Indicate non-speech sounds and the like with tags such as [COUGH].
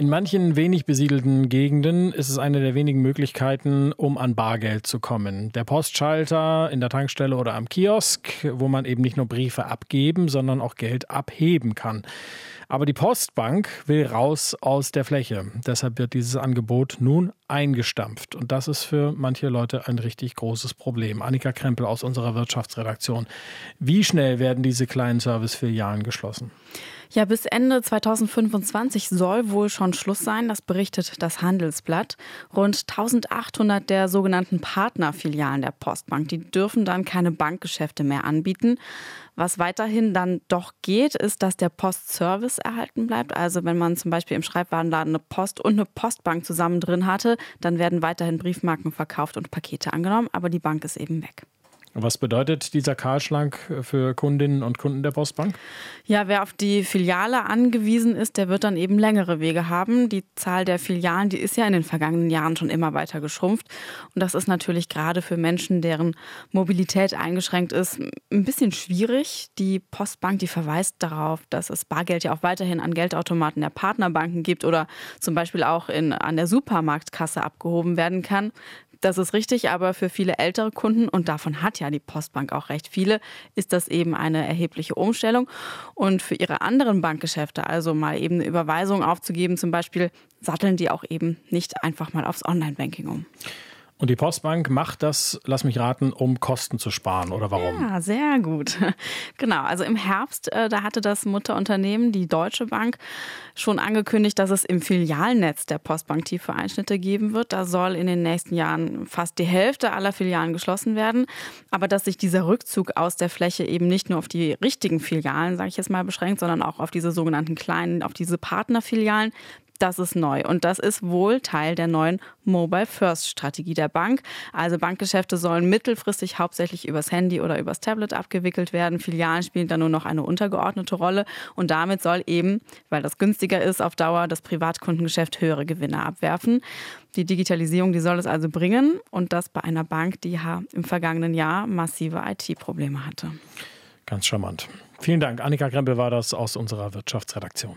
In manchen wenig besiedelten Gegenden ist es eine der wenigen Möglichkeiten, um an Bargeld zu kommen. Der Postschalter in der Tankstelle oder am Kiosk, wo man eben nicht nur Briefe abgeben, sondern auch Geld abheben kann. Aber die Postbank will raus aus der Fläche. Deshalb wird dieses Angebot nun eingestampft. Und das ist für manche Leute ein richtig großes Problem. Annika Krempel aus unserer Wirtschaftsredaktion. Wie schnell werden diese kleinen Servicefilialen geschlossen? Ja, bis Ende 2025 soll wohl schon Schluss sein, das berichtet das Handelsblatt. Rund 1800 der sogenannten Partnerfilialen der Postbank, die dürfen dann keine Bankgeschäfte mehr anbieten. Was weiterhin dann doch geht, ist, dass der Postservice erhalten bleibt. Also wenn man zum Beispiel im Schreibwarenladen eine Post und eine Postbank zusammen drin hatte, dann werden weiterhin Briefmarken verkauft und Pakete angenommen, aber die Bank ist eben weg. Was bedeutet dieser Kahlschlag für Kundinnen und Kunden der Postbank? Ja, wer auf die Filiale angewiesen ist, der wird dann eben längere Wege haben. Die Zahl der Filialen, die ist ja in den vergangenen Jahren schon immer weiter geschrumpft. Und das ist natürlich gerade für Menschen, deren Mobilität eingeschränkt ist, ein bisschen schwierig. Die Postbank, die verweist darauf, dass es Bargeld ja auch weiterhin an Geldautomaten der Partnerbanken gibt oder zum Beispiel auch in, an der Supermarktkasse abgehoben werden kann. Das ist richtig, aber für viele ältere Kunden, und davon hat ja die Postbank auch recht viele, ist das eben eine erhebliche Umstellung. Und für ihre anderen Bankgeschäfte, also mal eben eine Überweisung aufzugeben zum Beispiel, satteln die auch eben nicht einfach mal aufs Online-Banking um. Und die Postbank macht das, lass mich raten, um Kosten zu sparen oder warum? Ja, sehr gut. [LAUGHS] Genau, also im Herbst, äh, da hatte das Mutterunternehmen, die Deutsche Bank, schon angekündigt, dass es im Filialnetz der Postbank tiefe Einschnitte geben wird. Da soll in den nächsten Jahren fast die Hälfte aller Filialen geschlossen werden. Aber dass sich dieser Rückzug aus der Fläche eben nicht nur auf die richtigen Filialen, sage ich jetzt mal, beschränkt, sondern auch auf diese sogenannten kleinen, auf diese Partnerfilialen, das ist neu und das ist wohl Teil der neuen Mobile First Strategie der Bank. Also Bankgeschäfte sollen mittelfristig hauptsächlich übers Handy oder übers Tablet abgewickelt werden. Filialen spielen dann nur noch eine untergeordnete Rolle und damit soll eben, weil das günstiger ist, auf Dauer das Privatkundengeschäft höhere Gewinne abwerfen. Die Digitalisierung, die soll es also bringen und das bei einer Bank, die im vergangenen Jahr massive IT-Probleme hatte. Ganz charmant. Vielen Dank. Annika Krempel war das aus unserer Wirtschaftsredaktion.